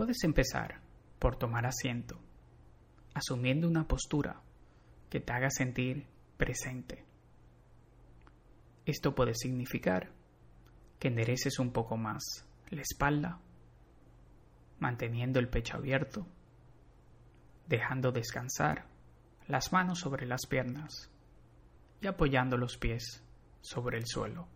Puedes empezar por tomar asiento, asumiendo una postura que te haga sentir presente. Esto puede significar que endereces un poco más la espalda, manteniendo el pecho abierto, dejando descansar las manos sobre las piernas y apoyando los pies sobre el suelo.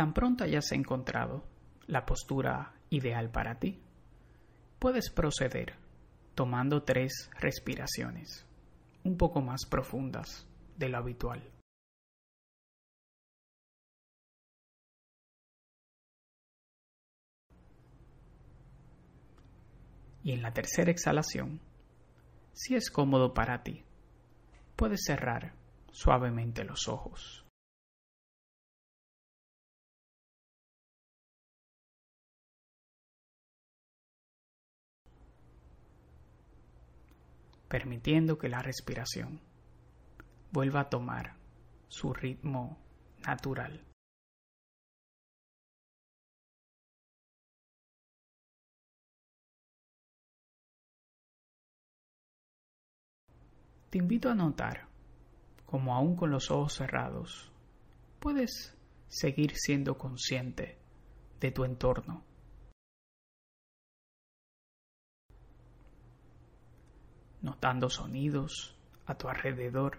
Tan pronto hayas encontrado la postura ideal para ti, puedes proceder tomando tres respiraciones, un poco más profundas de lo habitual. Y en la tercera exhalación, si es cómodo para ti, puedes cerrar suavemente los ojos. Permitiendo que la respiración vuelva a tomar su ritmo natural. Te invito a notar como aún con los ojos cerrados puedes seguir siendo consciente de tu entorno. Notando sonidos a tu alrededor.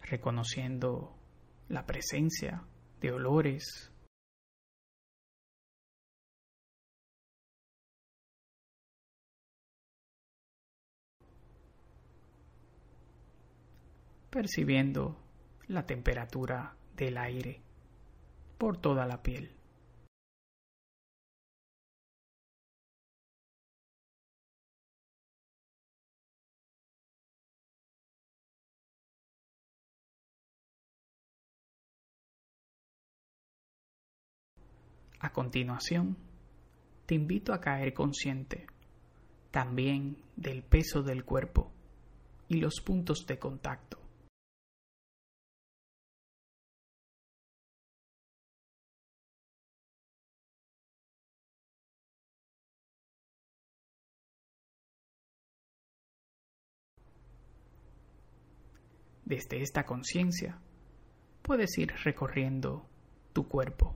reconociendo la presencia de olores, percibiendo la temperatura del aire por toda la piel. A continuación, te invito a caer consciente también del peso del cuerpo y los puntos de contacto. Desde esta conciencia puedes ir recorriendo tu cuerpo,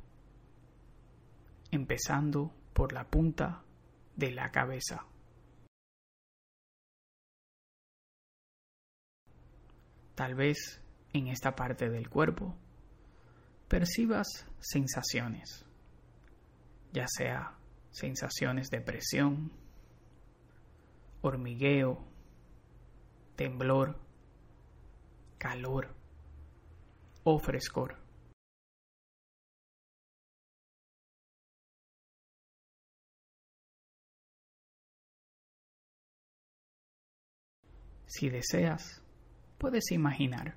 empezando por la punta de la cabeza. Tal vez en esta parte del cuerpo percibas sensaciones, ya sea sensaciones de presión, hormigueo, temblor, calor o frescor. Si deseas, puedes imaginar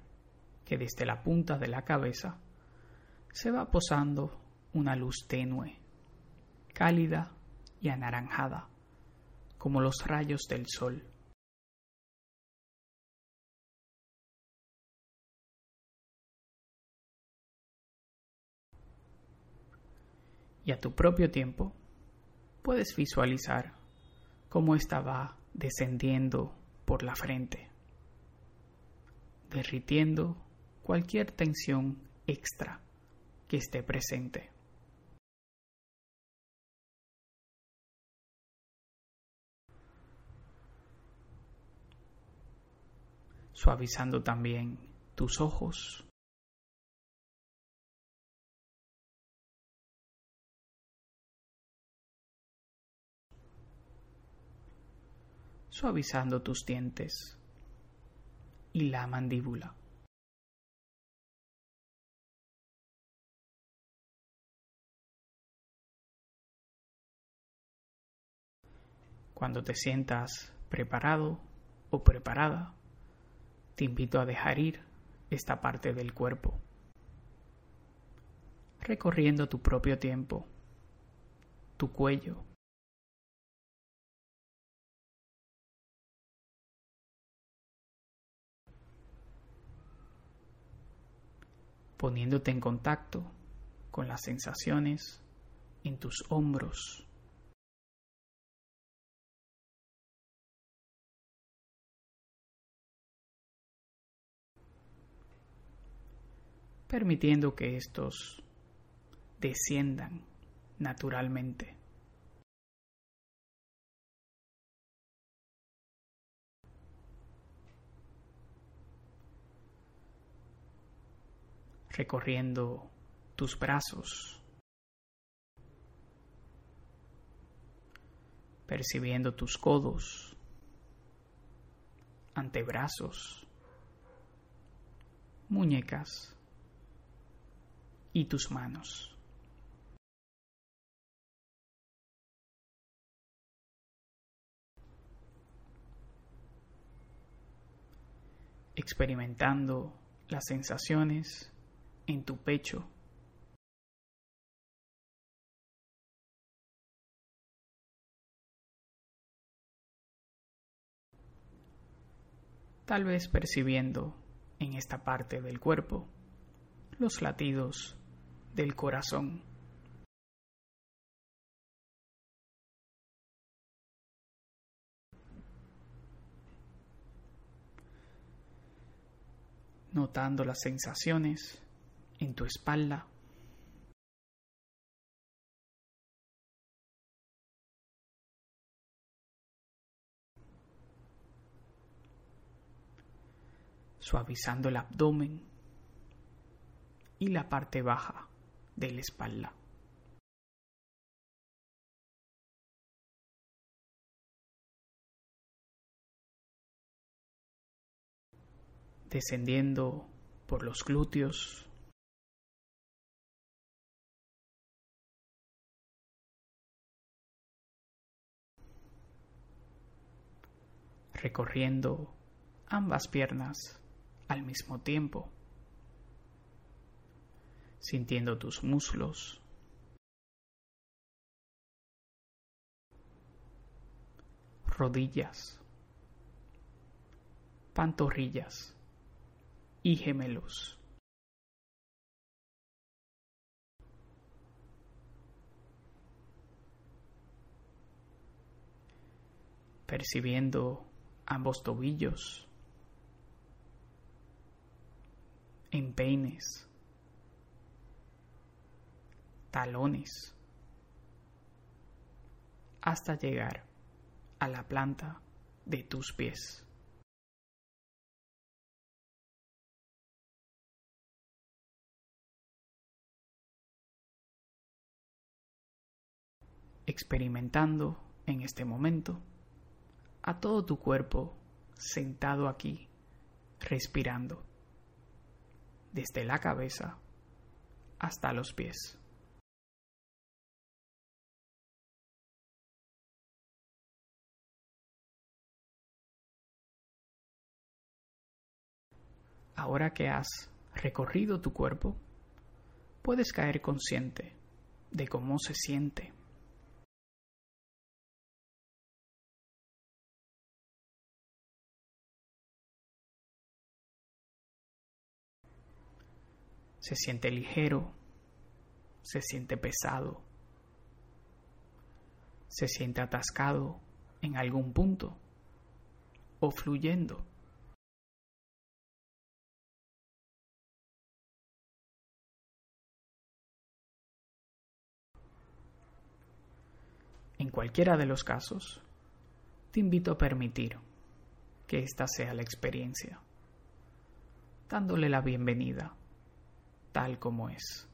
que desde la punta de la cabeza se va posando una luz tenue, cálida y anaranjada, como los rayos del sol. Y a tu propio tiempo puedes visualizar cómo ésta va descendiendo por la frente, derritiendo cualquier tensión extra que esté presente. Suavizando también tus ojos suavizando tus dientes y la mandíbula. Cuando te sientas preparado o preparada, te invito a dejar ir esta parte del cuerpo, recorriendo tu propio tiempo, tu cuello, poniéndote en contacto con las sensaciones en tus hombros. permitiendo que estos desciendan naturalmente. Recorriendo tus brazos, percibiendo tus codos, antebrazos, muñecas y tus manos. experimentando las sensaciones en tu pecho. Tal vez percibiendo en esta parte del cuerpo los latidos del corazón. Notando las sensaciones en tu espalda. Suavizando el abdomen y la parte baja de la espalda. Descendiendo por los glúteos, recorriendo ambas piernas al mismo tiempo, sintiendo tus muslos, rodillas, pantorrillas y gemelos. percibiendo ambos tobillos, empeines, talones, hasta llegar a la planta de tus pies. experimentando en este momento a todo tu cuerpo sentado aquí, respirando, desde la cabeza hasta los pies. Ahora que has recorrido tu cuerpo, puedes caer consciente de cómo se siente se siente ligero, se siente pesado, se siente atascado en algún punto o fluyendo. En cualquiera de los casos, te invito a permitir que esta sea la experiencia, dándole la bienvenida tal como es.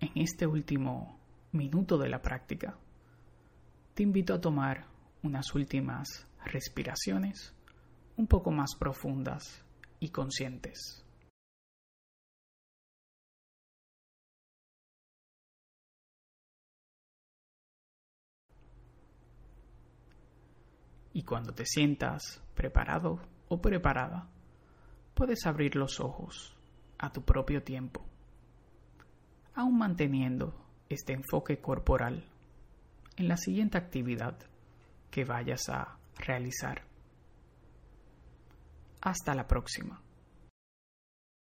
En este último minuto de la práctica, te invito a tomar unas últimas respiraciones un poco más profundas y conscientes. Y cuando te sientas preparado o preparada, puedes abrir los ojos a tu propio tiempo, aún manteniendo este enfoque corporal en la siguiente actividad que vayas a realizar. Hasta la próxima.